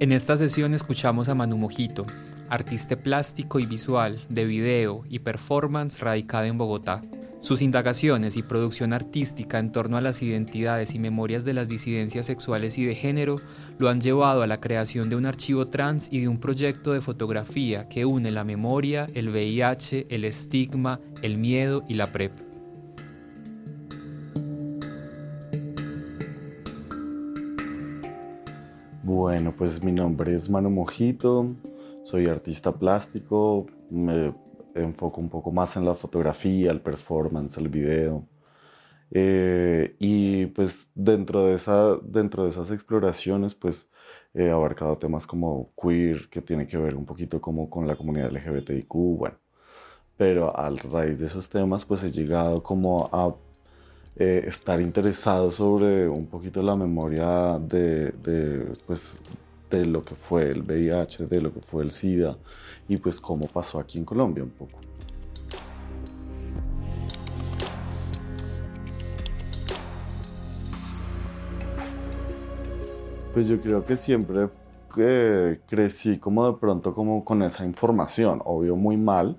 En esta sesión escuchamos a Manu Mojito, artista plástico y visual de video y performance radicada en Bogotá. Sus indagaciones y producción artística en torno a las identidades y memorias de las disidencias sexuales y de género lo han llevado a la creación de un archivo trans y de un proyecto de fotografía que une la memoria, el VIH, el estigma, el miedo y la PrEP. Bueno, pues mi nombre es Manu Mojito, soy artista plástico, me enfoco un poco más en la fotografía, el performance, el video. Eh, y pues dentro de, esa, dentro de esas exploraciones pues he abarcado temas como queer, que tiene que ver un poquito como con la comunidad LGBTIQ, bueno. Pero a raíz de esos temas pues he llegado como a eh, estar interesado sobre un poquito la memoria de, de, pues, de lo que fue el VIH, de lo que fue el SIDA y pues cómo pasó aquí en Colombia un poco. Pues yo creo que siempre eh, crecí como de pronto como con esa información, obvio muy mal,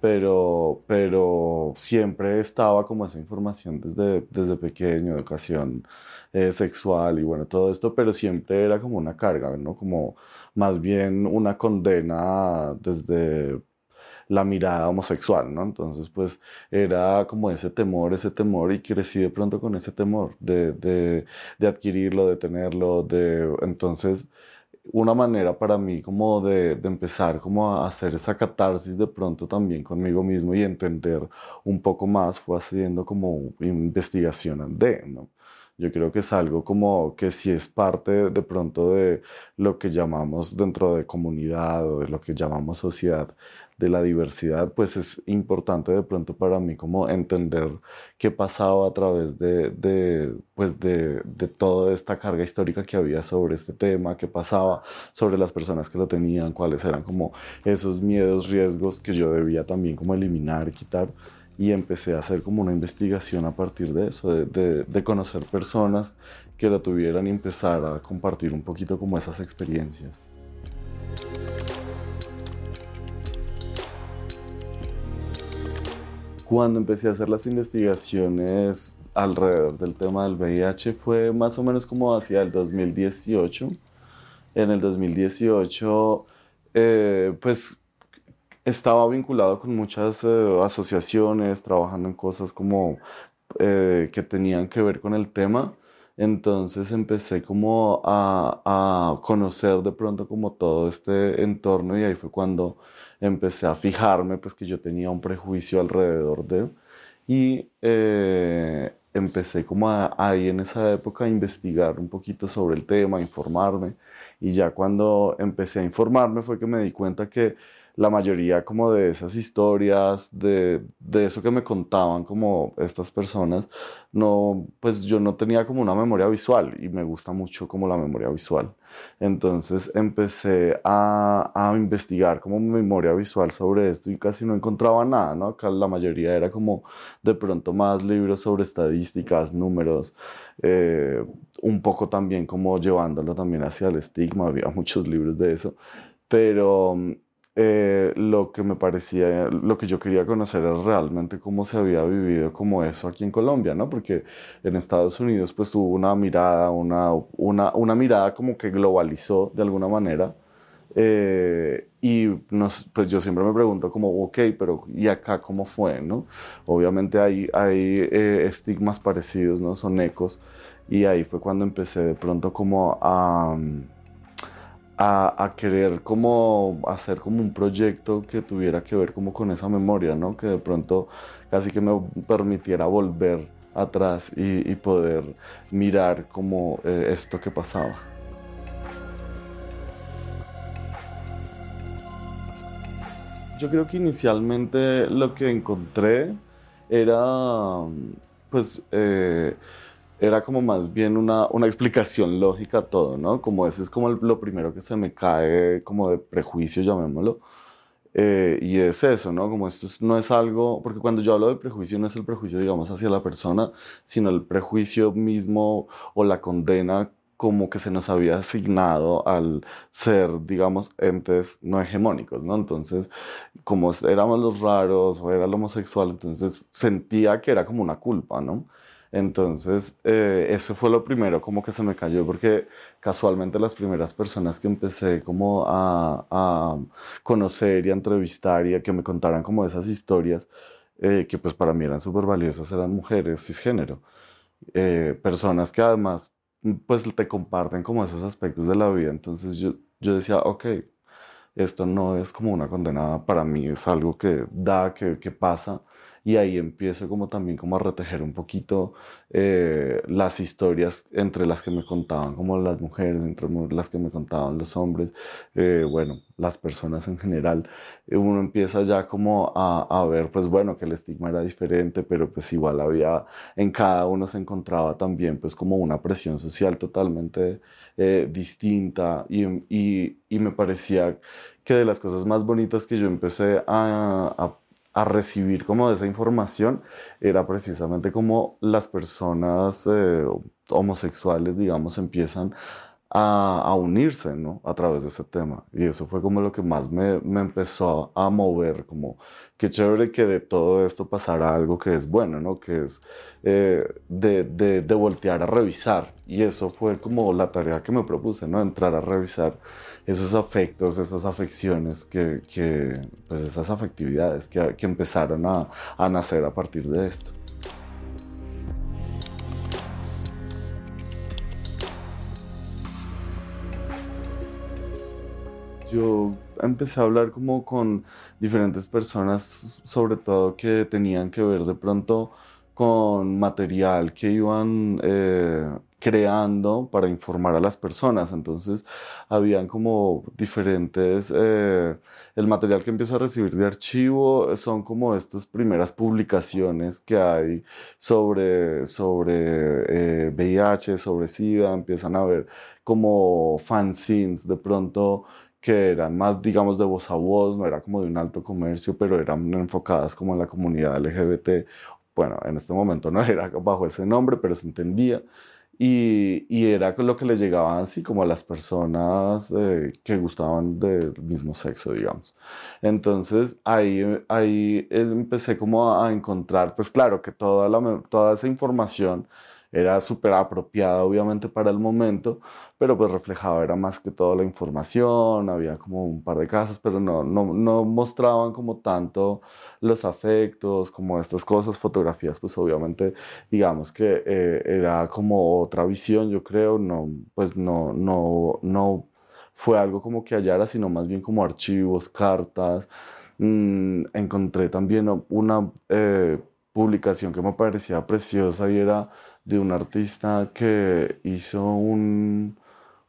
pero, pero siempre estaba como esa información desde, desde pequeño, educación eh, sexual y bueno, todo esto, pero siempre era como una carga, ¿no? Como más bien una condena desde la mirada homosexual, ¿no? Entonces, pues era como ese temor, ese temor y crecí de pronto con ese temor de, de, de adquirirlo, de tenerlo, de... Entonces, una manera para mí como de, empezar como a hacer esa catarsis de pronto también conmigo mismo y entender un poco más fue haciendo como investigación de, ¿no? Yo creo que es algo como que si es parte de pronto de lo que llamamos dentro de comunidad o de lo que llamamos sociedad, de la diversidad, pues es importante de pronto para mí como entender qué pasaba a través de, de pues de, de, toda esta carga histórica que había sobre este tema, qué pasaba sobre las personas que lo tenían, cuáles eran como esos miedos, riesgos que yo debía también como eliminar, quitar. Y empecé a hacer como una investigación a partir de eso, de, de conocer personas que lo tuvieran y empezar a compartir un poquito como esas experiencias. Cuando empecé a hacer las investigaciones alrededor del tema del VIH fue más o menos como hacia el 2018. En el 2018, eh, pues estaba vinculado con muchas eh, asociaciones, trabajando en cosas como eh, que tenían que ver con el tema. Entonces empecé como a, a, conocer de pronto como todo este entorno y ahí fue cuando empecé a fijarme pues que yo tenía un prejuicio alrededor de y eh, empecé como ahí en esa época a investigar un poquito sobre el tema, a informarme y ya cuando empecé a informarme fue que me di cuenta que la mayoría como de esas historias, de, de, eso que me contaban como estas personas, no, pues yo no tenía como una memoria visual y me gusta mucho como la memoria visual. Entonces empecé a, a investigar como memoria visual sobre esto y casi no encontraba nada, ¿no? Acá la mayoría era como de pronto más libros sobre estadísticas, números, eh, un poco también como llevándolo también hacia el estigma, había muchos libros de eso, pero eh, lo que me parecía, lo que yo quería conocer era realmente cómo se había vivido como eso aquí en Colombia, ¿no? Porque en Estados Unidos pues hubo una mirada, una, una, una mirada como que globalizó de alguna manera. Eh, y nos, pues yo siempre me pregunto como, ok, pero ¿y acá cómo fue, no? Obviamente hay, hay eh, estigmas parecidos, ¿no? Son ecos. Y ahí fue cuando empecé de pronto como a a, querer como hacer como un proyecto que tuviera que ver como con esa memoria, ¿no? Que de pronto casi que me permitiera volver atrás y, poder mirar como eh, esto que pasaba. Yo creo que inicialmente lo que encontré era, pues, eh, era como más bien una, una, explicación lógica a todo, ¿no? Como ese es como lo primero que se me cae como de prejuicio, llamémoslo. Eh, y es eso, ¿no? Como esto no es algo, porque cuando yo hablo de prejuicio no es el prejuicio, digamos, hacia la persona, sino el prejuicio mismo o la condena como que se nos había asignado al ser, digamos, entes no hegemónicos, ¿no? Entonces, como éramos los raros o era el homosexual, entonces sentía que era como una culpa, ¿no? Entonces, eh, eso fue lo primero como que se me cayó, porque casualmente las primeras personas que empecé como a, conocer y a entrevistar y a que me contaran como esas historias, eh, que pues para mí eran súper valiosas, eran mujeres cisgénero. Eh, personas que además pues te comparten como esos aspectos de la vida. Entonces yo, yo decía, ok, esto no es como una condenada para mí, es algo que da, que, que pasa y ahí empiezo como también como a retejer un poquito eh, las historias entre las que me contaban como las mujeres, entre las que me contaban los hombres, eh, bueno, las personas en general. Uno empieza ya como a, a, ver, pues bueno, que el estigma era diferente, pero pues igual había, en cada uno se encontraba también pues como una presión social totalmente eh, distinta y, y, y, me parecía que de las cosas más bonitas que yo empecé a, a a recibir como esa información era precisamente como las personas eh, homosexuales, digamos, empiezan a, a, unirse, ¿no? A través de ese tema. Y eso fue como lo que más me, me, empezó a mover, como qué chévere que de todo esto pasara algo que es bueno, ¿no? Que es eh, de, de, de voltear a revisar. Y eso fue como la tarea que me propuse, ¿no? Entrar a revisar esos afectos, esas afecciones, que, que pues esas afectividades que, que empezaron a, a nacer a partir de esto. yo empecé a hablar como con diferentes personas, sobre todo que tenían que ver de pronto con material que iban eh, creando para informar a las personas. Entonces, habían como diferentes, eh, el material que empiezo a recibir de archivo son como estas primeras publicaciones que hay sobre, sobre VIH, eh, sobre SIDA, empiezan a ver como fanzines de pronto que eran más, digamos, de voz a voz, no era como de un alto comercio, pero eran enfocadas como en la comunidad LGBT. Bueno, en este momento no era bajo ese nombre, pero se entendía. Y, y, era lo que le llegaban así como a las personas eh, que gustaban del mismo sexo, digamos. Entonces ahí, ahí empecé como a encontrar, pues claro, que toda, la, toda esa información era súper apropiada obviamente para el momento, pero pues reflejaba era más que todo la información, había como un par de casos, pero no, no, no mostraban como tanto los afectos, como estas cosas, fotografías, pues obviamente digamos que eh, era como otra visión, yo creo, no, pues no, no, no fue algo como que hallara, sino más bien como archivos, cartas. Mm, encontré también una eh, publicación que me parecía preciosa y era de un artista que hizo un,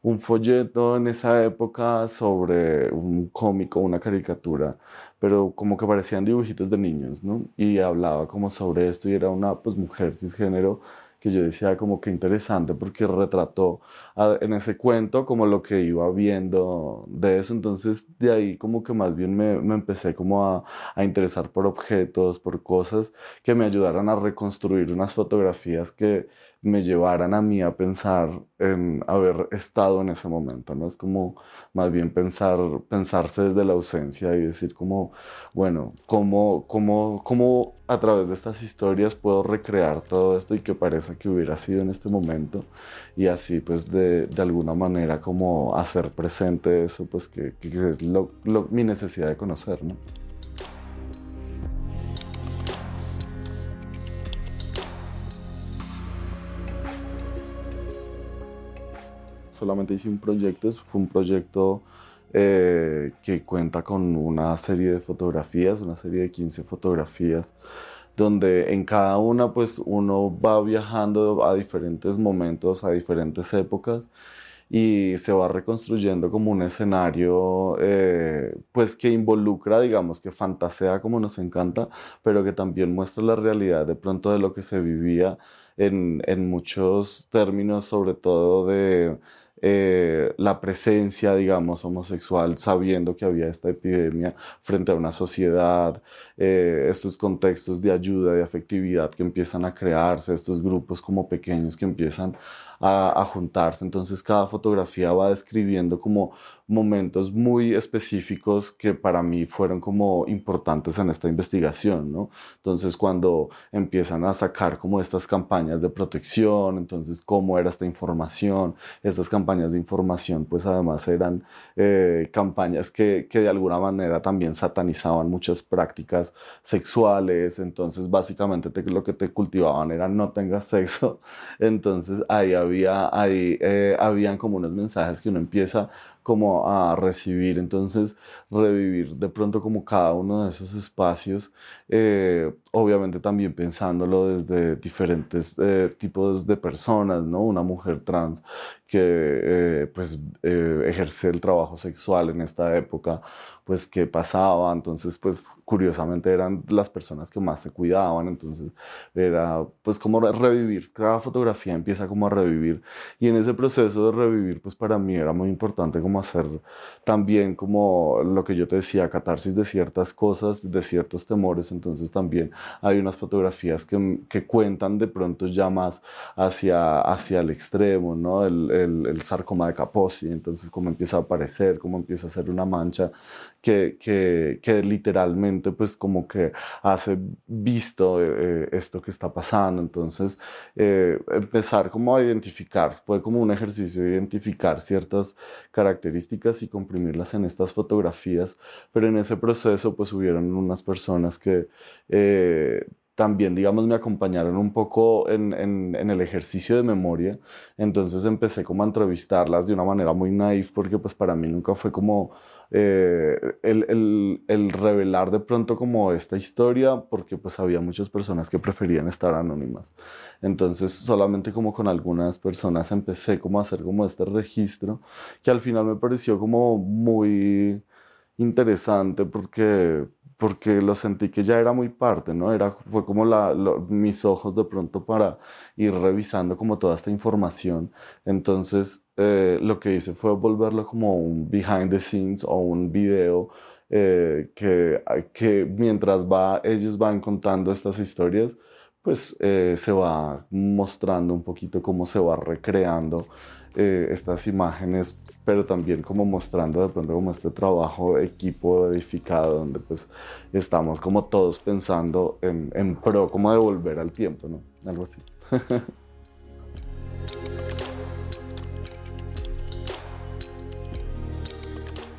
un folleto en esa época sobre un cómico, una caricatura, pero como que parecían dibujitos de niños, ¿no? Y hablaba como sobre esto y era una pues mujer cisgénero que yo decía como que interesante porque retrató en ese cuento como lo que iba viendo de eso, entonces de ahí como que más bien me, me empecé como a, a, interesar por objetos, por cosas que me ayudaran a reconstruir unas fotografías que me llevaran a mí a pensar en haber estado en ese momento, ¿no? Es como más bien pensar, pensarse desde la ausencia y decir como, bueno, ¿cómo, cómo, cómo a través de estas historias puedo recrear todo esto y que parece que hubiera sido en este momento y así pues de, de alguna manera como hacer presente eso, pues que, es lo, mi necesidad de conocer, ¿no? Solamente hice un proyecto, fue un proyecto eh, que cuenta con una serie de fotografías, una serie de 15 fotografías, donde en cada una pues uno va viajando a diferentes momentos, a diferentes épocas y se va reconstruyendo como un escenario eh, pues que involucra, digamos, que fantasea como nos encanta, pero que también muestra la realidad de pronto de lo que se vivía en, en muchos términos, sobre todo de eh, la presencia, digamos, homosexual, sabiendo que había esta epidemia frente a una sociedad, eh, estos contextos de ayuda, de afectividad que empiezan a crearse, estos grupos como pequeños que empiezan a, juntarse. Entonces cada fotografía va describiendo como momentos muy específicos que para mí fueron como importantes en esta investigación, ¿no? Entonces cuando empiezan a sacar como estas campañas de protección, entonces cómo era esta información, estas campañas de información pues además eran eh, campañas que, que de alguna manera también satanizaban muchas prácticas sexuales, entonces básicamente lo que te cultivaban era no tengas sexo, entonces ahí había, ahí, eh, habían como unos mensajes que uno empieza como a recibir, entonces revivir de pronto como cada uno de esos espacios, eh, obviamente también pensándolo desde diferentes eh, tipos de personas, ¿no? Una mujer trans que pues ejerce el trabajo sexual en esta época, pues qué pasaba, entonces pues curiosamente eran las personas que más se cuidaban, entonces era pues como revivir, cada fotografía empieza como a revivir y en ese proceso de revivir pues para mí era muy importante como hacer también como lo que yo te decía, catarsis de ciertas cosas, de ciertos temores, entonces también hay unas fotografías que, que cuentan de pronto ya más hacia, hacia el extremo, ¿no? El, sarcoma de Kaposi, entonces cómo empieza a aparecer, cómo empieza a ser una mancha que, que, que literalmente pues como que hace visto eh, esto que está pasando. Entonces eh, empezar como a identificar, fue como un ejercicio de identificar ciertas características y comprimirlas en estas fotografías, pero en ese proceso pues hubieron unas personas que... Eh, también, digamos, me acompañaron un poco en, en, en, el ejercicio de memoria. Entonces empecé como a entrevistarlas de una manera muy naif porque pues para mí nunca fue como eh, el, el, el, revelar de pronto como esta historia, porque pues había muchas personas que preferían estar anónimas. Entonces solamente como con algunas personas empecé como a hacer como este registro, que al final me pareció como muy interesante porque porque lo sentí que ya era muy parte, ¿no? Era, fue como la, mis ojos de pronto para ir revisando como toda esta información. Entonces, eh, lo que hice fue volverlo como un behind the scenes o un video eh, que, que mientras va, ellos van contando estas historias, pues eh, se va mostrando un poquito cómo se va recreando estas imágenes, pero también como mostrando de pronto como este trabajo equipo edificado, donde pues estamos como todos pensando en, pro, como de volver al tiempo, ¿no? Algo así.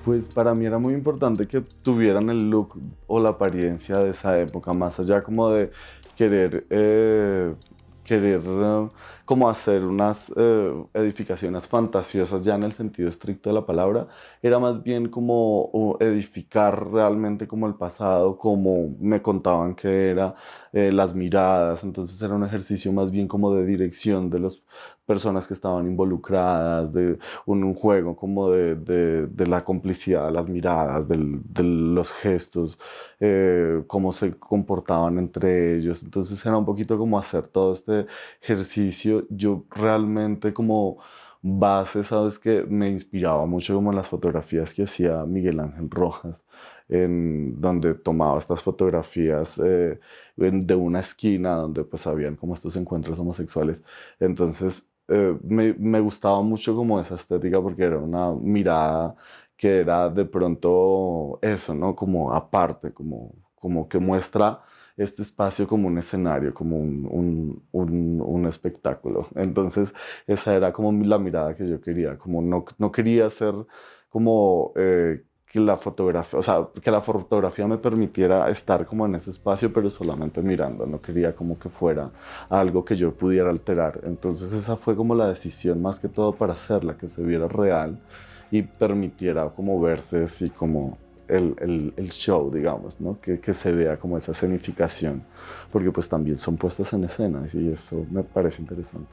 Pues para mí era muy importante que tuvieran el look o la apariencia de esa época, más allá como de querer, eh, querer eh, como hacer unas eh, edificaciones fantasiosas ya en el sentido estricto de la palabra, era más bien como edificar realmente como el pasado, como me contaban que era, las miradas, entonces era un ejercicio más bien como de dirección de las personas que estaban involucradas, de un, juego como de, de, la complicidad, las miradas, de los gestos, eh, cómo se comportaban entre ellos. Entonces era un poquito como hacer todo este ejercicio. Yo realmente como base, sabes que me inspiraba mucho como las fotografías que hacía Miguel Ángel Rojas, en donde tomaba estas fotografías eh, de una esquina donde pues habían como estos encuentros homosexuales. Entonces eh, me, me, gustaba mucho como esa estética porque era una mirada que era de pronto eso, ¿no? Como aparte, como, como que muestra este espacio como un escenario, como un, un, un, espectáculo. Entonces, esa era como la mirada que yo quería, como no, no quería ser como eh, que la fotografía, o sea, que la fotografía me permitiera estar como en ese espacio, pero solamente mirando, no quería como que fuera algo que yo pudiera alterar. Entonces esa fue como la decisión más que todo para hacerla, que se viera real y permitiera como verse así como el, el, el show, digamos, ¿no? que, que, se vea como esa escenificación, porque pues también son puestas en escena y eso me parece interesante.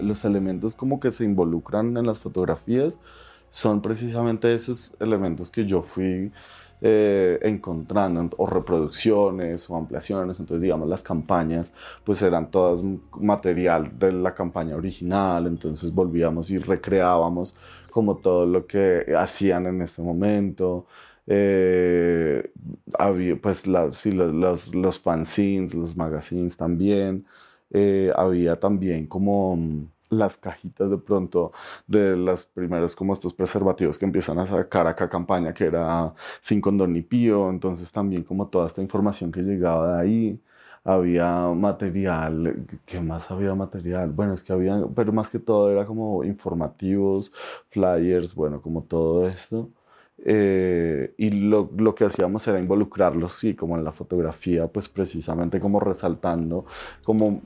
Los elementos como que se involucran en las fotografías son precisamente esos elementos que yo fui eh, encontrando, o reproducciones o ampliaciones, entonces digamos las campañas, pues eran todas material de la campaña original, entonces volvíamos y recreábamos como todo lo que hacían en ese momento. Eh, había pues las, los, los, fanzines, los magazines también, eh, había también como las cajitas de pronto de las primeros como estos preservativos que empiezan a sacar acá campaña que era sin condón ni pío, entonces también como toda esta información que llegaba de ahí, había material, ¿qué más había material? Bueno, es que había, pero más que todo era como informativos, flyers, bueno, como todo esto. Eh, y lo, lo, que hacíamos era involucrarlos, sí, como en la fotografía, pues precisamente como resaltando, como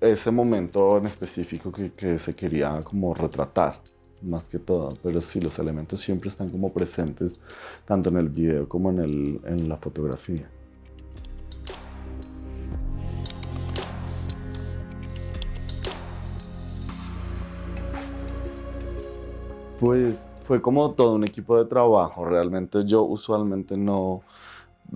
ese momento en específico que, que, se quería como retratar, más que todo. Pero sí, los elementos siempre están como presentes, tanto en el video como en, el, en la fotografía. Pues fue como todo un equipo de trabajo. Realmente yo usualmente no,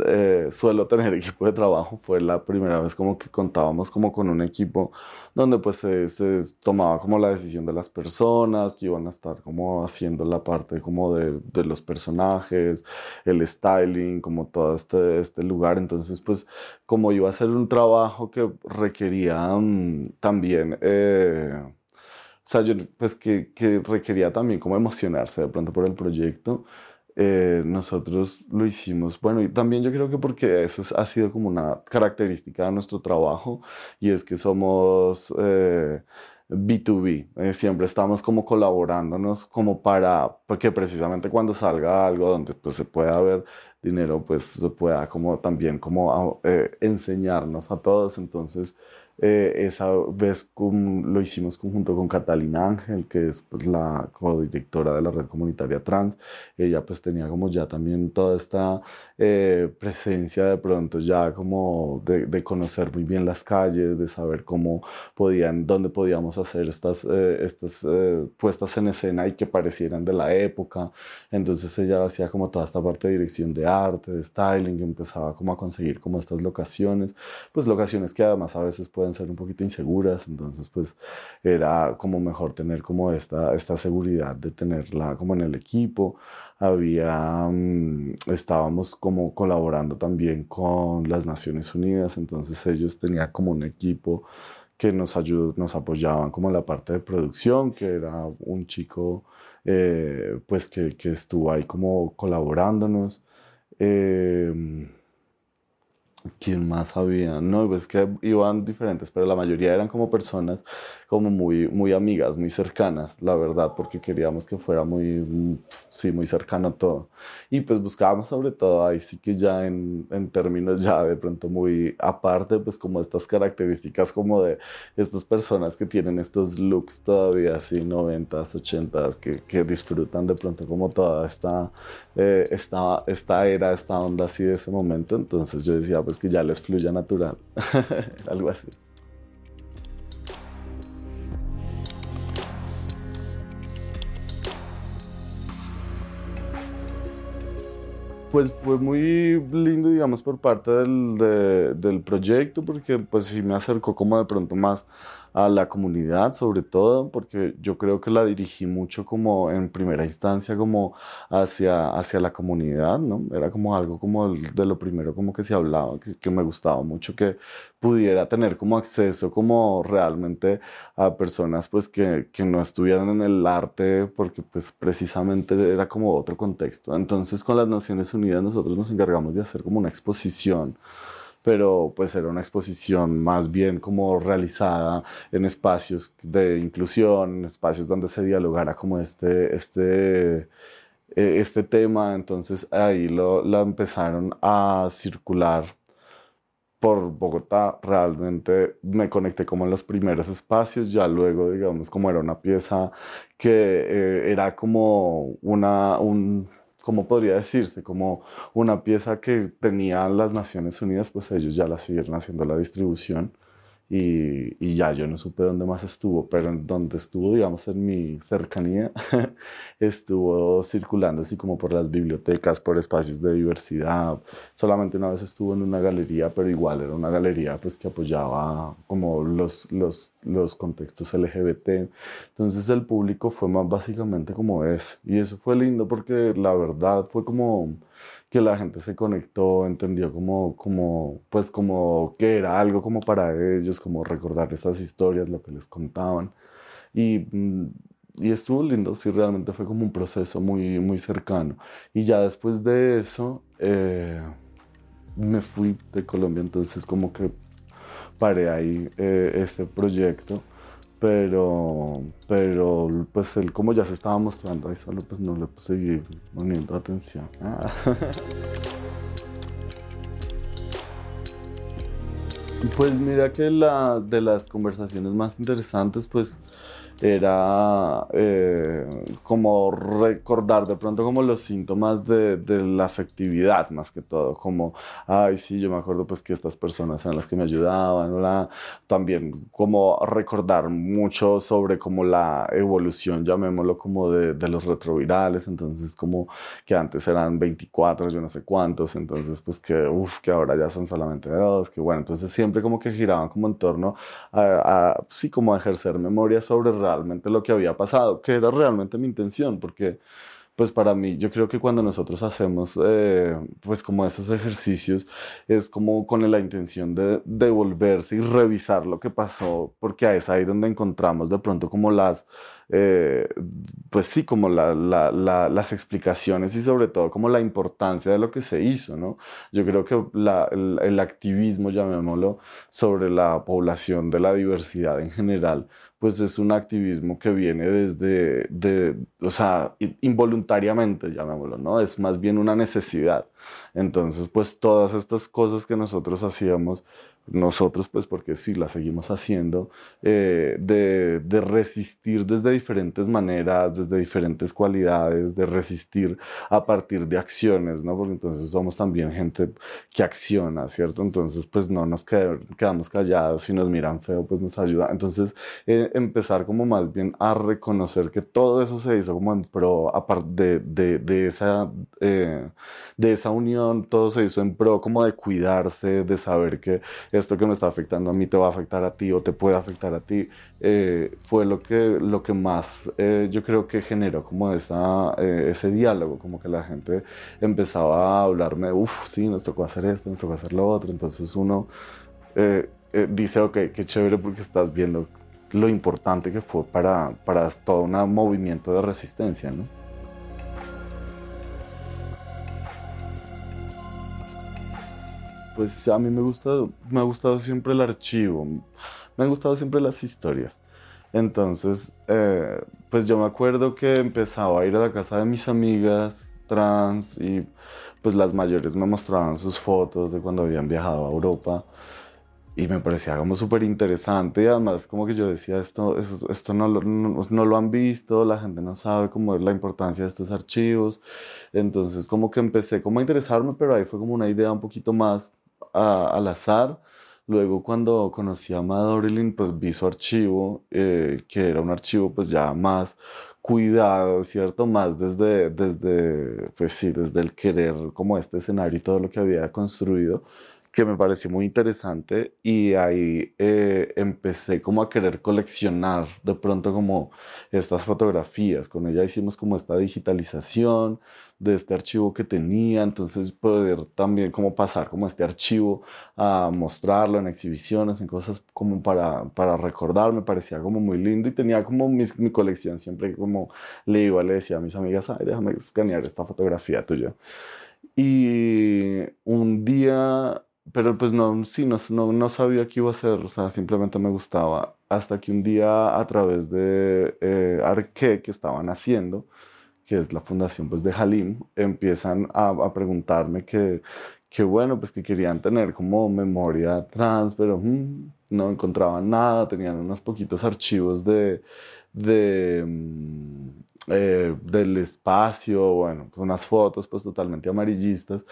eh, suelo tener equipo de trabajo. Fue la primera vez como que contábamos como con un equipo donde pues se, tomaba como la decisión de las personas que iban a estar como haciendo la parte como de, los personajes, el styling, como todo este, este lugar. Entonces pues como iba a ser un trabajo que requería mm, también... Eh, o sea, yo, pues que requería también como emocionarse de pronto por el proyecto. Eh, nosotros lo hicimos, bueno, y también yo creo que porque eso ha sido como una característica de nuestro trabajo y es que somos B2B, eh, eh, siempre estamos como colaborándonos como para, porque precisamente cuando salga algo donde pues se pueda ver dinero, pues se pueda como también como enseñarnos a todos, entonces eh, esa vez lo hicimos conjunto con Catalina Ángel, que es pues, la codirectora de la red comunitaria trans. Ella pues tenía como ya también toda esta eh, presencia de pronto ya como de, de, conocer muy bien las calles, de saber cómo podían, dónde podíamos hacer estas, eh, estas puestas en escena y que parecieran de la época. Entonces ella hacía como toda esta parte de dirección de arte, de styling, empezaba como a conseguir como estas locaciones, pues locaciones que además a veces pueden ser un poquito inseguras, entonces pues era como mejor tener como esta, esta seguridad de tenerla como en el equipo. Había, mm, estábamos como colaborando también con las Naciones Unidas, entonces ellos tenían como un equipo que nos ayudó, nos apoyaban como en la parte de producción, que era un chico eh, pues que, que, estuvo ahí como colaborándonos. Eh, ¿Quién más había? No, pues que iban diferentes, pero la mayoría eran como personas como muy, muy amigas, muy cercanas, la verdad, porque queríamos que fuera muy, sí, muy cercano todo. Y pues buscábamos sobre todo ahí sí que ya en, en términos ya de pronto muy aparte, pues como estas características como de estas personas que tienen estos looks todavía así, noventas, ochentas, que, que disfrutan de pronto como toda esta, eh, esta, esta era, esta onda así de ese momento. Entonces yo decía pues que ya les fluya natural, algo así. Pues fue muy lindo, digamos, por parte del, del proyecto, porque pues sí me acercó como de pronto más a la comunidad sobre todo, porque yo creo que la dirigí mucho como en primera instancia como hacia, hacia la comunidad, ¿no? Era como algo como de lo primero como que se hablaba, que, me gustaba mucho que pudiera tener como acceso como realmente a personas pues que, que no estuvieran en el arte porque pues precisamente era como otro contexto. Entonces con las Naciones Unidas nosotros nos encargamos de hacer como una exposición pero pues era una exposición más bien como realizada en espacios de inclusión, espacios donde se dialogara como este, este, e, este tema, entonces ahí lo, lo empezaron a circular por Bogotá, realmente me conecté como en los primeros espacios, ya luego, digamos, como era una pieza que eh, era como una, un, como podría decirse, como una pieza que tenían las Naciones Unidas, pues ellos ya la siguieron haciendo la distribución y, y, ya yo no supe dónde más estuvo, pero en donde estuvo, digamos, en mi cercanía, estuvo circulando así como por las bibliotecas, por espacios de diversidad. Solamente una vez estuvo en una galería, pero igual era una galería pues que apoyaba como los, los, los contextos LGBT. Entonces el público fue más básicamente como es. Y eso fue lindo porque la verdad fue como que la gente se conectó, entendió como, como, pues como que era algo como para ellos, como recordar esas historias, lo que les contaban. Y, mm, y estuvo lindo, sí, realmente fue como un proceso muy, muy cercano. Y ya después de eso, eh, me fui de Colombia, entonces como que paré ahí este proyecto pero, pero pues él como ya se estaba mostrando ahí solo pues no le seguí poniendo atención. Ah. Pues mira que la de las conversaciones más interesantes pues era eh, como recordar de pronto como los síntomas de, de, la afectividad más que todo, como, ay, sí, yo me acuerdo pues que estas personas eran las que me ayudaban, la, también como recordar mucho sobre como la evolución, llamémoslo como de, de, los retrovirales, entonces como que antes eran 24, yo no sé cuántos, entonces pues que, uff, que ahora ya son solamente dos, que bueno, entonces siempre como que giraban como en torno a, a sí, como a ejercer memoria sobre realmente lo que había pasado, que era realmente mi intención, porque pues para mí, yo creo que cuando nosotros hacemos eh, pues como esos ejercicios es como con la intención de devolverse y revisar lo que pasó, porque es ahí donde encontramos de pronto como las, eh, pues sí, como la, la, las explicaciones y sobre todo como la importancia de lo que se hizo, ¿no? Yo creo que el, el activismo, llamémoslo, sobre la población de la diversidad en general, pues es un activismo que viene desde, de, o sea, involuntariamente, llamémoslo, ¿no? Es más bien una necesidad. Entonces, pues todas estas cosas que nosotros hacíamos nosotros, pues porque sí, la seguimos haciendo, eh, de, de, resistir desde diferentes maneras, desde diferentes cualidades, de resistir a partir de acciones, ¿no? Porque entonces somos también gente que acciona, ¿cierto? Entonces, pues no nos quedamos callados, si nos miran feo, pues nos ayuda. Entonces, eh, empezar como más bien a reconocer que todo eso se hizo como en pro, aparte de, de, de, esa, eh, de esa unión, todo se hizo en pro como de cuidarse, de saber que esto que me está afectando a mí te va a afectar a ti o te puede afectar a ti, eh, fue lo que, lo que más eh, yo creo que generó como esa, eh, ese diálogo, como que la gente empezaba a hablarme, uff, sí, nos tocó hacer esto, nos tocó hacer lo otro, entonces uno dice, ok, qué chévere porque estás viendo lo importante que fue para, para todo un movimiento de resistencia, ¿no? Pues a mí me gusta, me ha gustado siempre el archivo, me han gustado siempre las historias. Entonces, eh, pues yo me acuerdo que empezaba a ir a la casa de mis amigas trans y pues las mayores me mostraban sus fotos de cuando habían viajado a Europa y me parecía como súper interesante y además como que yo decía esto, esto, esto no, lo, no, no, lo han visto, la gente no sabe cómo es la importancia de estos archivos, entonces como que empecé como a interesarme, pero ahí fue como una idea un poquito más al azar. Luego cuando conocí a Madorilyn, pues vi su archivo, eh, que era un archivo pues ya más cuidado, ¿cierto? Más desde, desde, pues sí, desde el querer como este escenario y todo lo que había construido que me pareció muy interesante y ahí eh, empecé como a querer coleccionar de pronto como estas fotografías. Con ella hicimos como esta digitalización de este archivo que tenía, entonces poder también como pasar como este archivo a mostrarlo en exhibiciones, en cosas como para, para recordar, me parecía como muy lindo y tenía como mi, mi colección, siempre como le iba, le decía a mis amigas, ay, déjame escanear esta fotografía tuya. Y un día pero pues no, sí, no, no, no, sabía qué iba a hacer, o sea, simplemente me gustaba. Hasta que un día a través de eh, Arque, que estaban haciendo, que es la fundación pues, de Halim, empiezan a, a preguntarme que, que, bueno, pues que querían tener como memoria trans, pero mm, no encontraban nada, tenían unos poquitos archivos de, de mm, eh, del espacio, bueno, unas fotos pues totalmente amarillistas.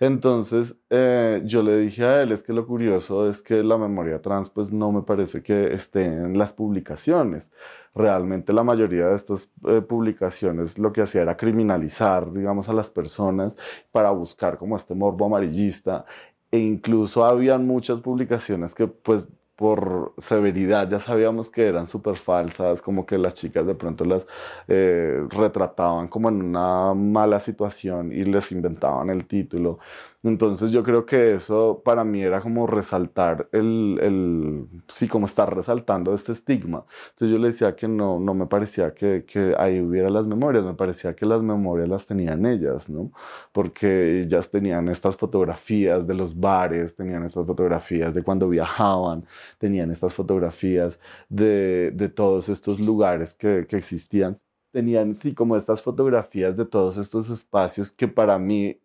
Entonces eh, yo le dije a él, es que lo curioso es que la memoria trans pues no me parece que esté en las publicaciones. Realmente la mayoría de estas eh, publicaciones lo que hacía era criminalizar, digamos, a las personas para buscar como este morbo amarillista e incluso habían muchas publicaciones que pues por severidad ya sabíamos que eran súper falsas, como que las chicas de pronto las eh, retrataban como en una mala situación y les inventaban el título. Entonces yo creo que eso para mí era como resaltar el, el sí, como estar resaltando este estigma. Entonces yo le decía que no, no me parecía que, que ahí hubiera las memorias, me parecía que las memorias las tenían ellas, ¿no? Porque ellas tenían estas fotografías de los bares, tenían estas fotografías de cuando viajaban, tenían estas fotografías de, de todos estos lugares que, que existían tenían sí como estas fotografías de todos estos espacios que para mí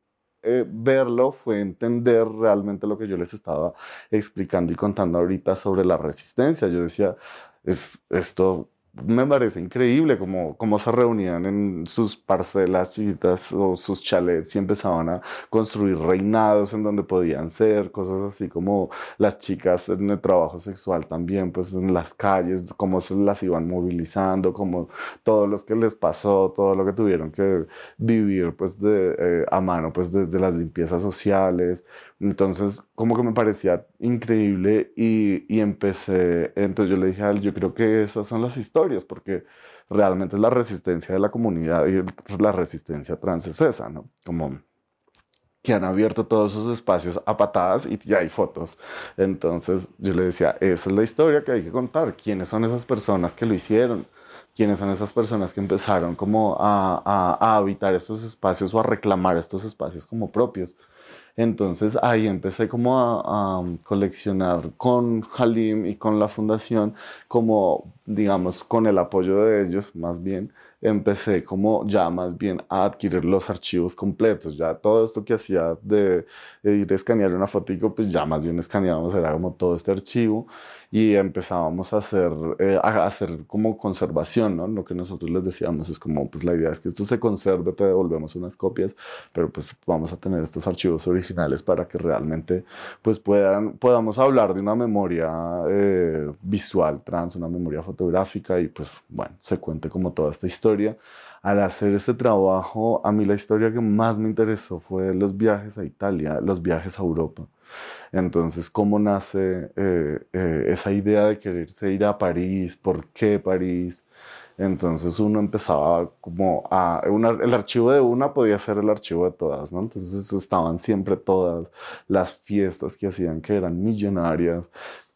eh, verlo fue entender realmente lo que yo les estaba explicando y contando ahorita sobre la resistencia. Yo decía, es, esto me parece increíble cómo, cómo se reunían en sus parcelas chiquitas o sus chalets y empezaban a construir reinados en donde podían ser, cosas así como las chicas en el trabajo sexual también, pues en las calles, cómo se las iban movilizando, como todo lo que les pasó, todo lo que tuvieron que vivir pues eh, a mano pues de, de las limpiezas sociales, entonces, como que me parecía increíble y, y, empecé, entonces yo le dije a él, yo creo que esas son las historias, porque realmente es la resistencia de la comunidad y la resistencia trans es esa, ¿no? Como que han abierto todos esos espacios a patadas y ya hay fotos. Entonces yo le decía, esa es la historia que hay que contar, quiénes son esas personas que lo hicieron, quiénes son esas personas que empezaron como a, a, a habitar estos espacios o a reclamar estos espacios como propios. Entonces ahí empecé como a, coleccionar con Halim y con la fundación, como digamos con el apoyo de ellos más bien, empecé como ya más bien a adquirir los archivos completos, ya todo esto que hacía de, ir a escanear una fotico, pues ya más bien escaneábamos, era como todo este archivo y empezábamos a hacer, eh, a hacer como conservación, ¿no? Lo que nosotros les decíamos es como, pues la idea es que esto se conserve, te devolvemos unas copias, pero pues vamos a tener estos archivos originales para que realmente pues puedan, podamos hablar de una memoria eh, visual trans, una memoria fotográfica y pues bueno, se cuente como toda esta historia al hacer este trabajo, a mí la historia que más me interesó fue los viajes a Italia, los viajes a Europa. Entonces, ¿cómo nace eh, eh, esa idea de quererse ir a París? ¿Por qué París? Entonces uno empezaba como a... el archivo de una podía ser el archivo de todas, ¿no? Entonces estaban siempre todas las fiestas que hacían que eran millonarias.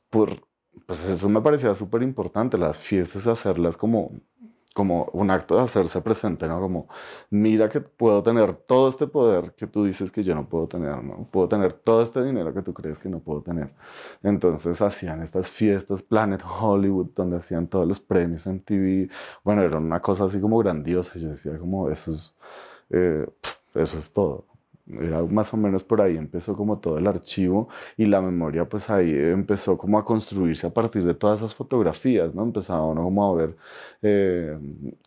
Por, pues eso me parecía súper importante, las fiestas, hacerlas como como un acto de hacerse presente, ¿no? Como, mira que puedo tener todo este poder que tú dices que yo no puedo tener, ¿no? Puedo tener todo este dinero que tú crees que no puedo tener. Entonces hacían estas fiestas Planet Hollywood, donde hacían todos los premios en TV. Bueno, era una cosa así como grandiosa. Yo decía como, eso es, eh, eso es todo. Era más o menos por ahí empezó como todo el archivo y la memoria pues ahí empezó como a construirse a partir de todas esas fotografías, ¿no? Empezaba uno como a ver eh,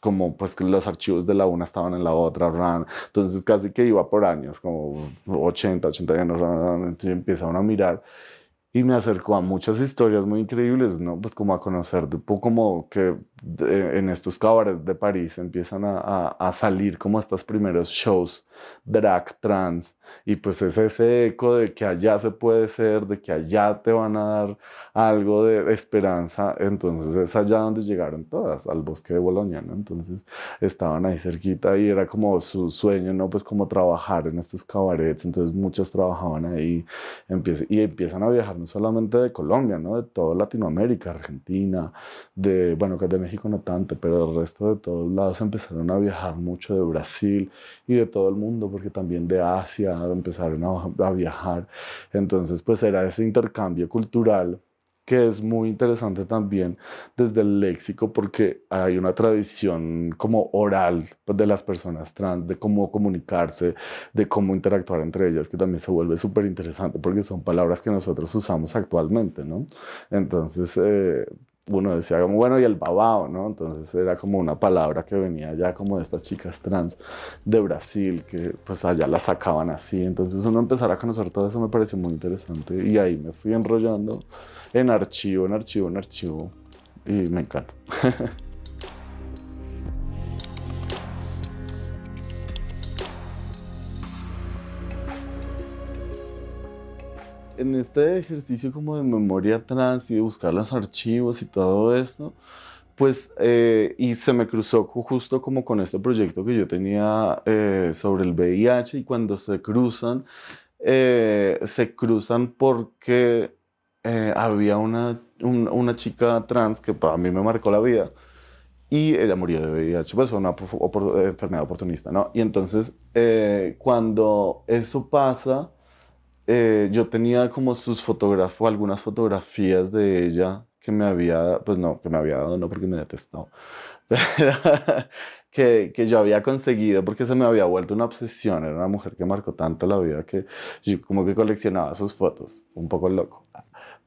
como pues que los archivos de la una estaban en la otra, entonces casi que iba por años, como 80, 80 años, entonces empieza uno a mirar y me acercó a muchas historias muy increíbles, ¿no? Pues como a conocer, como que en estos cabarets de París empiezan a, a, a, salir como estos primeros shows drag trans y pues es ese eco de que allá se puede ser, de que allá te van a dar algo de esperanza, entonces es allá donde llegaron todas, al bosque de Bolonia, ¿no? Entonces estaban ahí cerquita y era como su sueño, ¿no? Pues como trabajar en estos cabarets, entonces muchas trabajaban ahí y empiezan a viajar no solamente de Colombia, ¿no? De toda Latinoamérica, Argentina, de, bueno, que de México no tanto, pero el resto de todos lados empezaron a viajar mucho de Brasil y de todo el mundo, porque también de Asia empezaron a, a viajar. Entonces, pues era ese intercambio cultural que es muy interesante también desde el léxico porque hay una tradición como oral de las personas trans, de cómo comunicarse, de cómo interactuar entre ellas, que también se vuelve súper interesante porque son palabras que nosotros usamos actualmente, ¿no? Entonces, eh, uno decía como, bueno, y el babao, ¿no? Entonces era como una palabra que venía ya como de estas chicas trans de Brasil, que pues allá la sacaban así. Entonces uno empezar a conocer todo eso me pareció muy interesante y ahí me fui enrollando en archivo, en archivo, en archivo. Y me encanta. en este ejercicio como de memoria trans y de buscar los archivos y todo esto, pues, eh, y se me cruzó justo como con este proyecto que yo tenía eh, sobre el VIH y cuando se cruzan, eh, se cruzan porque eh, había una, una chica trans que para mí me marcó la vida y ella murió de VIH, pues una enfermedad oportunista, ¿no? Y entonces, cuando eso pasa, eh, yo tenía como sus fotógrafos, algunas fotografías de ella que me había, pues no, que me había dado, no porque me detestó, pero que, que, yo había conseguido porque se me había vuelto una obsesión. Era una mujer que marcó tanto la vida que yo como que coleccionaba sus fotos, un poco loco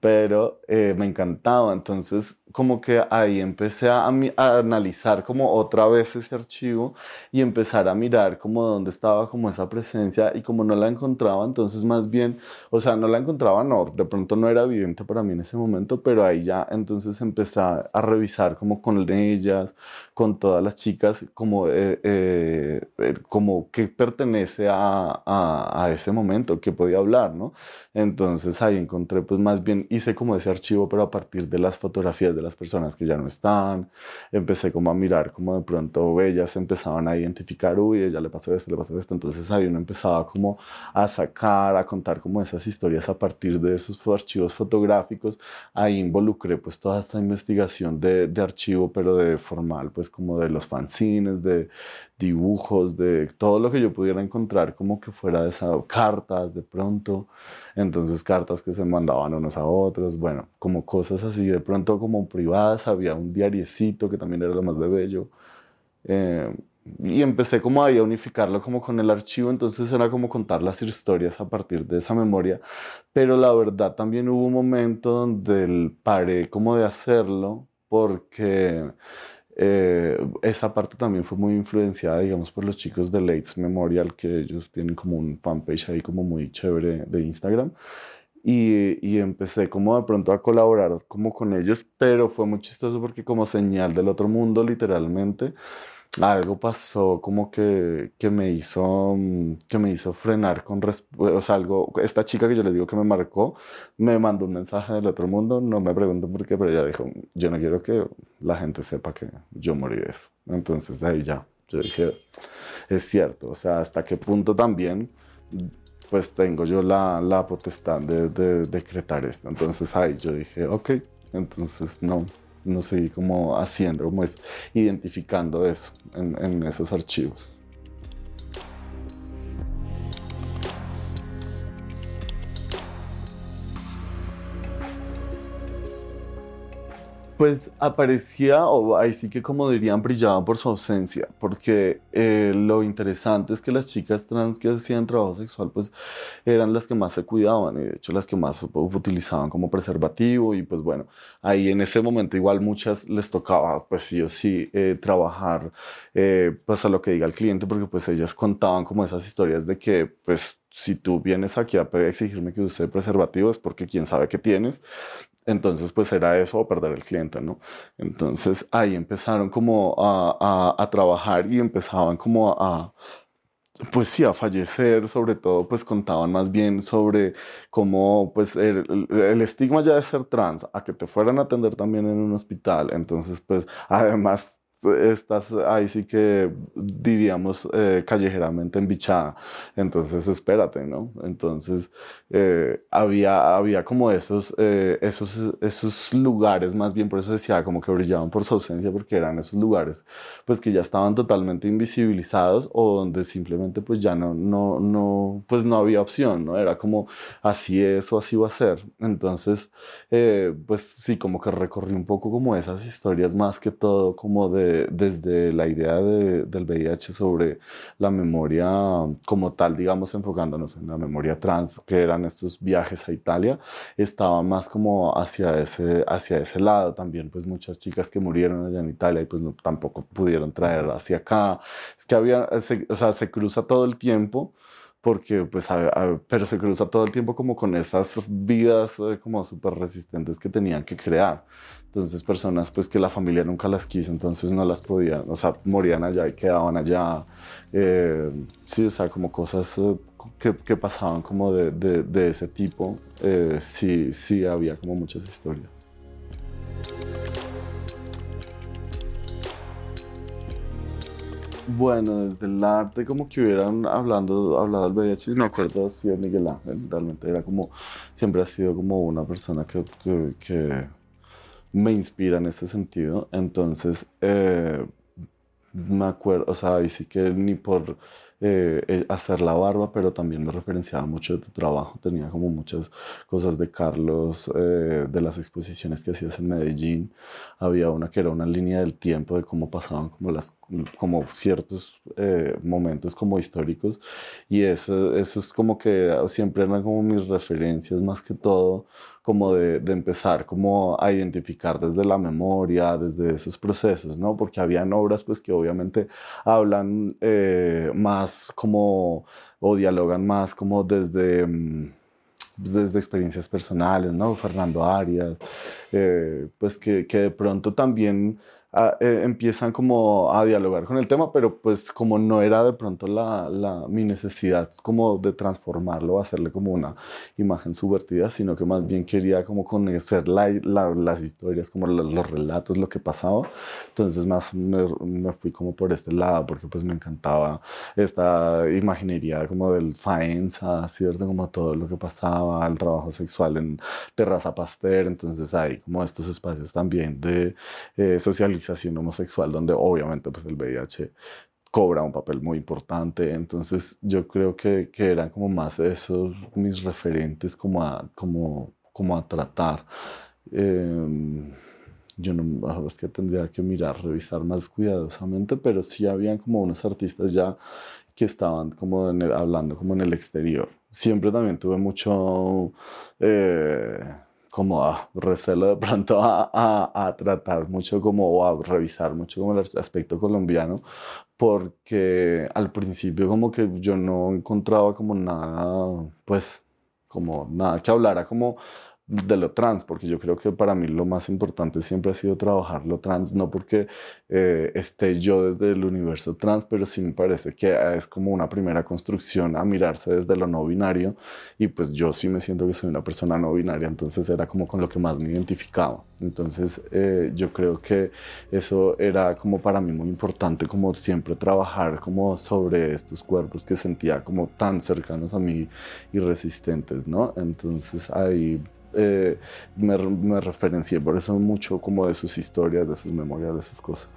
pero eh, me encantaba. Entonces, como que ahí empecé a, a, analizar como otra vez ese archivo y empezar a mirar como dónde estaba como esa presencia y como no la encontraba, entonces más bien, o sea, no la encontraba, no, de pronto no era evidente para mí en ese momento, pero ahí ya entonces empecé a revisar como con ellas, con todas las chicas, como, eh, eh, como qué pertenece a, a, a ese momento, qué podía hablar, ¿no? Entonces ahí encontré pues más bien hice como ese archivo, pero a partir de las fotografías de las personas que ya no están. Empecé como a mirar como de pronto ellas empezaban a identificar, uy, ella le pasó esto, le pasó esto. Entonces ahí uno empezaba como a sacar, a contar como esas historias a partir de esos archivos fotográficos. Ahí involucré pues toda esta investigación de, de archivo, pero de formal, pues como de los fanzines, de, dibujos, de todo lo que yo pudiera encontrar como que fuera de esas cartas de pronto, entonces cartas que se mandaban unos a otros, bueno, como cosas así, de pronto como privadas, había un diariecito que también era lo más de bello, eh, y empecé como ahí a unificarlo como con el archivo, entonces era como contar las historias a partir de esa memoria, pero la verdad también hubo un momento donde paré como de hacerlo, porque eh, esa parte también fue muy influenciada, digamos, por los chicos de Lates Memorial, que ellos tienen como un fanpage ahí como muy chévere de Instagram. Y, y, empecé como de pronto a colaborar como con ellos, pero fue muy chistoso porque como señal del otro mundo, literalmente, algo pasó como que, que, me hizo, mm, que me hizo frenar con, o sea, algo, esta chica que yo les digo que me marcó, me mandó un mensaje del otro mundo, no me pregunto por qué, pero ella dijo, yo no quiero que la gente sepa que yo morí de eso. Entonces ahí ya, yo dije, es cierto, o sea, hasta qué punto también, pues tengo yo la, la potestad de, de decretar esto. Entonces ahí yo dije, ok, entonces no, no seguí como haciendo, como es identificando eso en, en esos archivos. Pues aparecía, o ahí sí que como dirían, brillaban por su ausencia, porque eh, lo interesante es que las chicas trans que hacían trabajo sexual, pues eran las que más se cuidaban y de hecho las que más utilizaban como preservativo y pues bueno, ahí en ese momento igual muchas les tocaba pues sí o sí eh, trabajar eh, pues a lo que diga el cliente, porque pues ellas contaban como esas historias de que pues si tú vienes aquí a exigirme que use preservativo es porque quién sabe qué tienes entonces, pues era eso o perder el cliente, ¿no? Entonces ahí empezaron como a, a, trabajar y empezaban como a, pues sí, a fallecer, sobre todo, pues contaban más bien sobre cómo, pues, el, el, estigma ya de ser trans, a que te fueran a atender también en un hospital, entonces, pues, además estás ahí sí que diríamos eh, callejeramente embichada. Entonces, espérate, ¿no? Entonces, eh, había, había como esos, eh, esos, esos lugares, más bien por eso decía, como que brillaban por su ausencia, porque eran esos lugares, pues que ya estaban totalmente invisibilizados o donde simplemente pues ya no, no, no, pues no había opción, ¿no? Era como así es o así va a ser. Entonces, pues sí, como que recorrí un poco como esas historias más que todo como de, desde la idea del VIH sobre la memoria como tal, digamos, enfocándonos en la memoria trans, que eran estos viajes a Italia, estaba más como hacia ese, hacia ese lado también, pues muchas chicas que murieron allá en Italia y pues no, tampoco pudieron traer hacia acá. Es que había, o sea, se cruza todo el tiempo porque pues pero se cruza todo el tiempo como con esas vidas eh, como súper resistentes que tenían que crear. Entonces personas pues que la familia nunca las quiso, entonces no las podían, o sea, morían allá y quedaban allá. Eh, sí, o sea, como cosas eh, que, que, pasaban como de, de, de ese tipo, sí, sí había como muchas historias. Bueno, desde el arte como que hubieran hablando, hablado del VIH, no acuerdo si es Miguel Ángel, realmente era como, siempre ha sido como una persona que, que, me inspira en ese sentido, entonces eh, me acuerdo, o sea, y sí que ni por eh, eh, hacer la barba, pero también me referenciaba mucho de tu trabajo. Tenía como muchas cosas de Carlos, eh, de las exposiciones que hacías en Medellín. Había una que era una línea del tiempo de cómo pasaban como, las, como ciertos momentos como históricos. Y eso, eso es como que siempre eran como mis referencias más que todo como de, de, empezar como a identificar desde la memoria, desde esos procesos, ¿no? Porque habían obras pues que obviamente hablan eh, más como o dialogan más como desde... Mm, desde experiencias personales, ¿no? Fernando Arias, eh, pues que, que de pronto también eh, empiezan como a dialogar con el tema, pero pues como no era de pronto la, la, mi necesidad como de transformarlo, hacerle como una imagen subvertida, sino que más bien quería como conocer la, las historias, como los relatos, lo que pasaba. Entonces más me, me, fui como por este lado, porque pues me encantaba esta imaginería como del Faenza, ¿cierto? Como todo lo que pasaba, el trabajo sexual en Terraza Pasteur, entonces hay como estos espacios también de eh, socialización homosexual, donde obviamente pues el VIH cobra un papel muy importante. Entonces yo creo que, que eran como más esos mis referentes como a, como, como a tratar. Em, yo no, es que tendría que mirar, revisar más cuidadosamente, pero sí habían como unos artistas ya que estaban como hablando como en el exterior. Siempre también tuve mucho... Eh, como a recelo de pronto a, a, a, tratar mucho como o a revisar mucho como el aspecto colombiano porque al principio como que yo no encontraba como nada pues como nada que hablara como de lo trans, porque yo creo que para mí lo más importante siempre ha sido trabajar lo trans, no porque eh, esté yo desde el universo trans, pero sí me parece que es como una primera construcción a mirarse desde lo no binario y pues yo sí me siento que soy una persona no binaria, entonces era como con lo que más me identificaba. Entonces eh, yo creo que eso era como para mí muy importante, como siempre trabajar como sobre estos cuerpos que sentía como tan cercanos a mí y resistentes, ¿no? Entonces ahí eh, me, me referencié por eso mucho como de sus historias, de sus memorias, de esas cosas.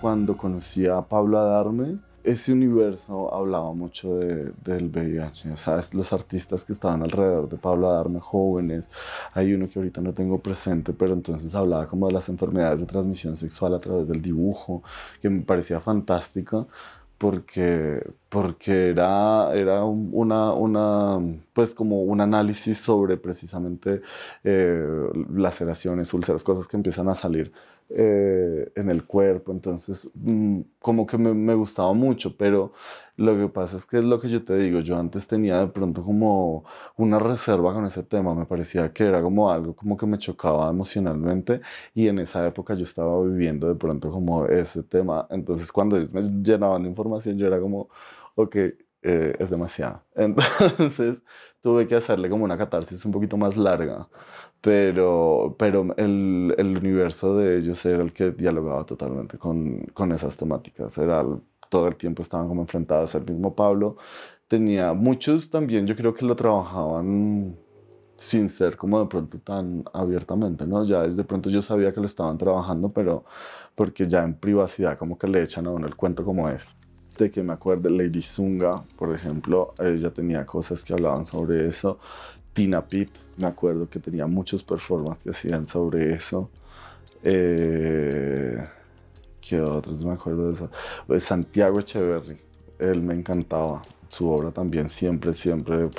Cuando conocí a Pablo Adarme, ese universo hablaba mucho de, del VIH, o sea, los artistas que estaban alrededor de Pablo Adarme, jóvenes, hay uno que ahorita no tengo presente, pero entonces hablaba como de las enfermedades de transmisión sexual a través del dibujo, que me parecía fantástico, porque, porque era, era una, una, pues como un análisis sobre precisamente eh, laceraciones, úlceras, cosas que empiezan a salir eh, en el cuerpo, entonces mm, como que me, me, gustaba mucho, pero lo que pasa es que es lo que yo te digo, yo antes tenía de pronto como una reserva con ese tema, me parecía que era como algo como que me chocaba emocionalmente y en esa época yo estaba viviendo de pronto como ese tema, entonces cuando ellos me llenaban de información yo era como, ok, eh, es demasiado. Entonces tuve que hacerle como una catarsis un poquito más larga, pero, pero el, el universo de ellos era el que dialogaba totalmente con, con esas temáticas, era todo el tiempo estaban como enfrentados. El mismo Pablo tenía muchos también, yo creo que lo trabajaban sin ser como de pronto tan abiertamente, ¿no? Ya de pronto yo sabía que lo estaban trabajando, pero porque ya en privacidad como que le echan a uno el cuento como es. Que me acuerdo, Lady Zunga, por ejemplo, ella tenía cosas que hablaban sobre eso. Tina Pitt, me acuerdo que tenía muchos performances que hacían sobre eso. Eh, ¿Qué otros me acuerdo de eso? Pues Santiago Echeverry, él me encantaba. Su obra también siempre, siempre...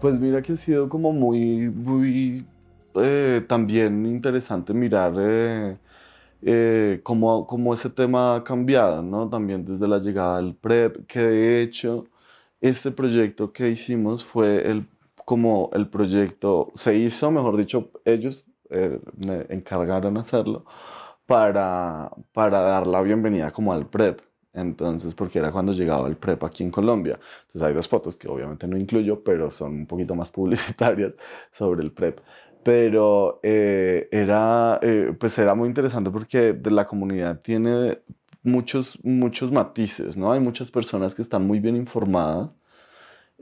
Pues mira que ha sido como muy, muy eh, también interesante mirar eh, eh, cómo, cómo, ese tema ha cambiado, ¿no? También desde la llegada del PREP, que de hecho este proyecto que hicimos fue el, como el proyecto, se hizo, mejor dicho, ellos me encargaron hacerlo para, para dar la bienvenida como al PREP. Entonces, porque era cuando llegaba el PREP aquí en Colombia. Entonces hay dos fotos que obviamente no incluyo, pero son un poquito más publicitarias sobre el PREP. Pero eh, era, eh, pues era muy interesante porque de la comunidad tiene muchos, muchos matices, ¿no? Hay muchas personas que están muy bien informadas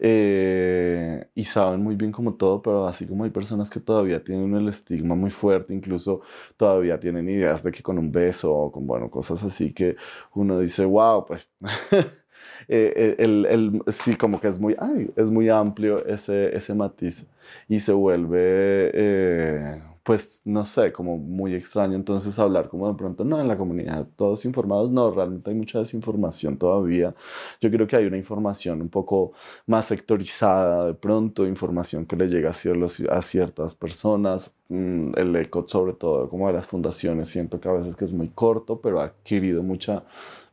eh, y saben muy bien como todo, pero así como hay personas que todavía tienen el estigma muy fuerte, incluso todavía tienen ideas de que con un beso o con, bueno, cosas así que uno dice, wow, pues eh, eh, el, el, sí, como que es muy, ay, es muy amplio ese, ese matiz y se vuelve pues no sé, como muy extraño entonces hablar como de pronto, no, en la comunidad todos informados, no, realmente hay mucha desinformación todavía. Yo creo que hay una información un poco más sectorizada de pronto, información que le llega a, ciertas personas, mm, el eco sobre todo como de las fundaciones, siento que a veces que es muy corto, pero ha adquirido mucha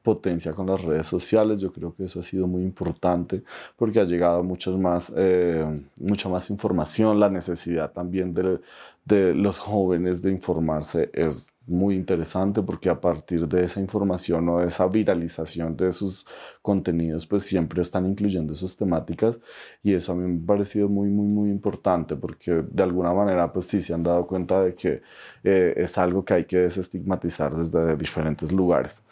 potencia con las redes sociales. Yo creo que eso ha sido muy importante porque ha llegado muchas más, eh, mucha más información. La necesidad también de, de los jóvenes de informarse es muy interesante porque a partir de esa información o de esa viralización de sus contenidos, pues siempre están incluyendo esas temáticas y eso a mí me ha parecido muy, muy, muy importante porque de alguna manera, pues sí se han dado cuenta de que eh, es algo que hay que desestigmatizar desde diferentes lugares.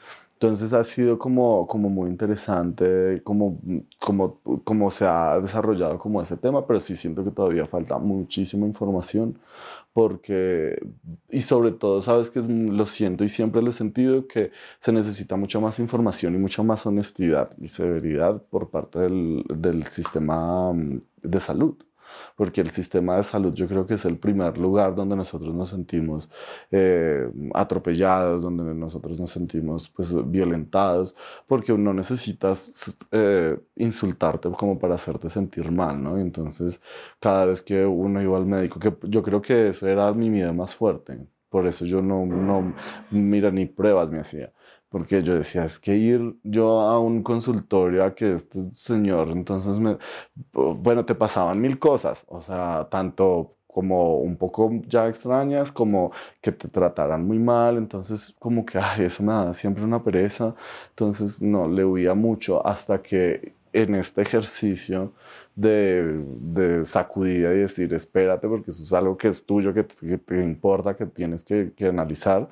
Entonces ha sido como, como muy interesante como, como, como se ha desarrollado como ese tema, pero sí siento que todavía falta muchísima información porque, y sobre todo, sabes que lo siento y siempre lo he sentido, que se necesita mucha más información y mucha más honestidad y severidad por parte del, del sistema mm, de salud porque el sistema de salud yo creo que es el primer lugar donde nosotros nos sentimos eh, atropellados, donde nosotros nos sentimos pues, violentados, porque no necesitas eh, insultarte como para hacerte sentir mal, ¿no? Entonces, cada vez que uno iba al médico, que yo creo que eso era mi miedo más fuerte, por eso yo no, no mira, ni pruebas me hacía porque yo decía, es que ir yo a un consultorio a que este señor, entonces me, bueno, te pasaban mil cosas, o sea, tanto como un poco ya extrañas, como que te trataran muy mal, entonces como que, ay, eso me da siempre una pereza, entonces no, le huía mucho hasta que en este ejercicio de, de sacudida y decir, espérate, porque eso es algo que es tuyo, que, te importa, que tienes que, que analizar,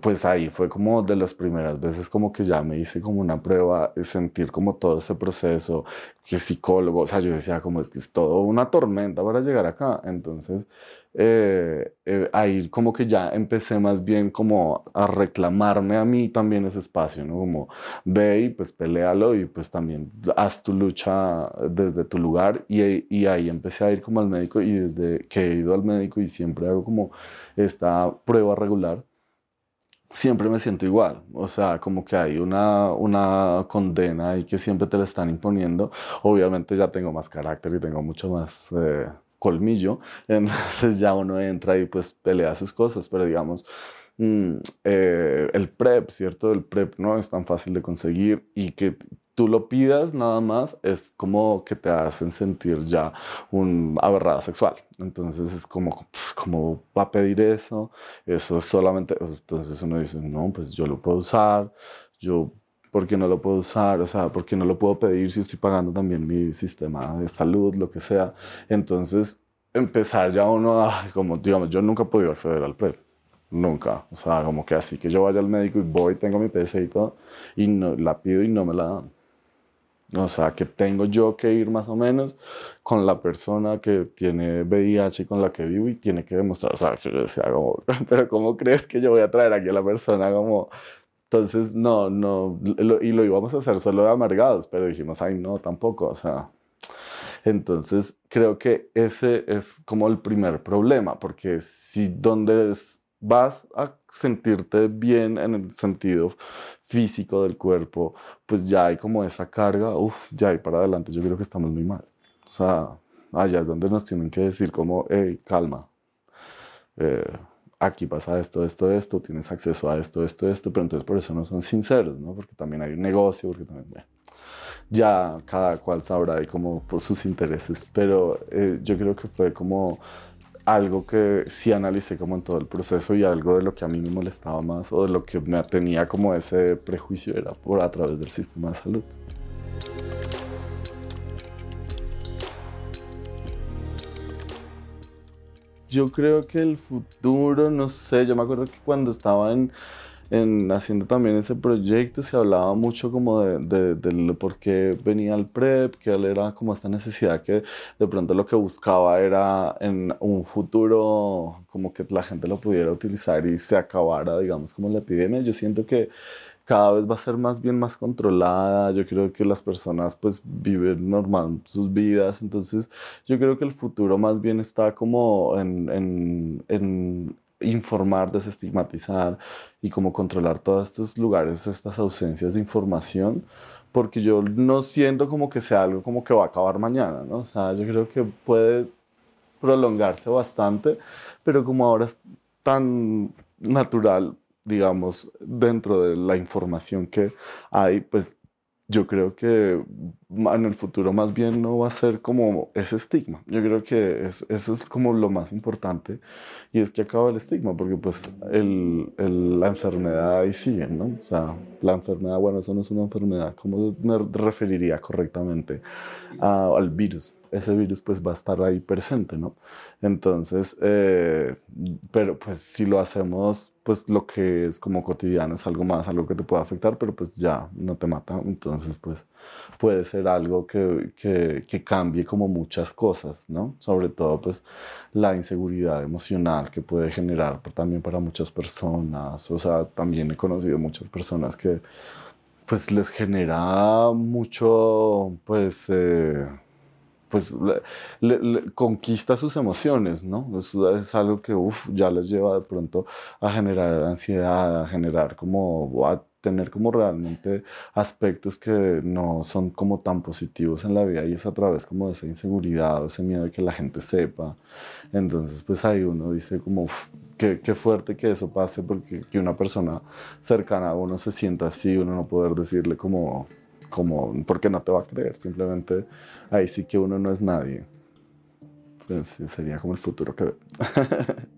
pues ahí fue como de las primeras veces como que ya me hice como una prueba, sentir como todo ese proceso, que psicólogo, o sea, yo decía como es que es todo una tormenta para llegar acá, entonces eh, eh, ahí como que ya empecé más bien como a reclamarme a mí también ese espacio, ¿no? Como ve y pues pelealo y pues también haz tu lucha desde tu lugar y, y ahí empecé a ir como al médico y desde que he ido al médico y siempre hago como esta prueba regular, siempre me siento igual. O sea, como que hay una, una condena y que siempre te la están imponiendo. Obviamente ya tengo más carácter y tengo mucho más eh, colmillo. Entonces ya uno entra y pues pelea sus cosas. Pero digamos, mm, eh, el PrEP, ¿cierto? El PrEP no es tan fácil de conseguir y que tú lo pidas nada más es como que te hacen sentir ya un aberrado sexual. Entonces es como, pues, ¿cómo va a pedir eso? Eso es solamente, pues, entonces uno dice, no, pues yo lo puedo usar, yo ¿por qué no lo puedo usar? O sea, ¿por qué no lo puedo pedir si estoy pagando también mi sistema de salud, lo que sea? Entonces, empezar ya uno, como digamos, yo nunca he podido acceder al PrEP. Nunca. O sea, como que así que yo vaya al médico y voy, tengo mi PC y todo, y no, la pido y no me la dan. O sea, que tengo yo que ir más o menos con la persona que tiene VIH y con la que vivo y tiene que demostrar, o sea, que yo decía como, pero ¿cómo crees que yo voy a traer aquí a la persona como entonces, no, no, y lo íbamos a hacer solo de amargados, pero dijimos, ay, no, tampoco, o sea. Entonces, creo que ese es como el primer problema, porque si donde vas a sentirte bien en el sentido físico del cuerpo, pues ya hay como esa carga, uff, ya hay para adelante, yo creo que estamos muy mal. O sea, allá es donde nos tienen que decir como, hey, calma. Eh, aquí pasa esto, esto, esto, tienes acceso a esto, esto, esto, pero entonces por eso no son sinceros, ¿no? Porque también hay un negocio, porque también, bueno, ya cada cual sabrá ahí como por sus intereses, pero eh, yo creo que fue como algo que sí analicé como en todo el proceso y algo de lo que a mí me molestaba más o de lo que me tenía como ese prejuicio era por a través del sistema de salud. Yo creo que el futuro, no sé, yo me acuerdo que cuando estaba en, haciendo también ese proyecto se hablaba mucho como de, de, por qué venía el PrEP, que él era como esta necesidad que de pronto lo que buscaba era en un futuro como que la gente lo pudiera utilizar y se acabara, digamos, como la epidemia. Yo siento que cada vez va a ser más bien más controlada, yo creo que las personas pues viven normal sus vidas, entonces yo creo que el futuro más bien está como en, en, en informar, desestigmatizar y como controlar todos estos lugares, estas ausencias de información, porque yo no siento como que sea algo como que va a acabar mañana, ¿no? O sea, yo creo que puede prolongarse bastante, pero como ahora es tan natural digamos, dentro de la información que hay, pues yo creo que en el futuro más bien no va a ser como ese estigma. Yo creo que es, eso es como lo más importante y es que acaba el estigma porque pues el, el, la enfermedad ahí sigue, ¿no? O sea, la enfermedad, bueno, eso no es una enfermedad, ¿cómo me referiría correctamente al virus? ese virus pues va a estar ahí presente, ¿no? Entonces, eh, pero pues si lo hacemos, pues lo que es como cotidiano es algo más, algo que te puede afectar, pero pues ya no te mata, entonces pues puede ser algo que, que, que cambie como muchas cosas, ¿no? Sobre todo pues la inseguridad emocional que puede generar también para muchas personas, o sea, también he conocido muchas personas que pues les genera mucho, pues... Eh, pues conquista sus emociones, ¿no? Es, es algo que uf, ya les lleva de pronto a generar ansiedad, a generar como, tener como realmente aspectos que no son como tan positivos en la vida y es a través como de esa inseguridad o ese miedo de que la gente sepa. Entonces pues ahí uno dice como, qué, qué, fuerte que eso pase porque que una persona cercana a uno se sienta así, uno no poder decirle como como porque no te va a creer, simplemente ahí sí que uno no es nadie. Pues sería como el futuro que ve.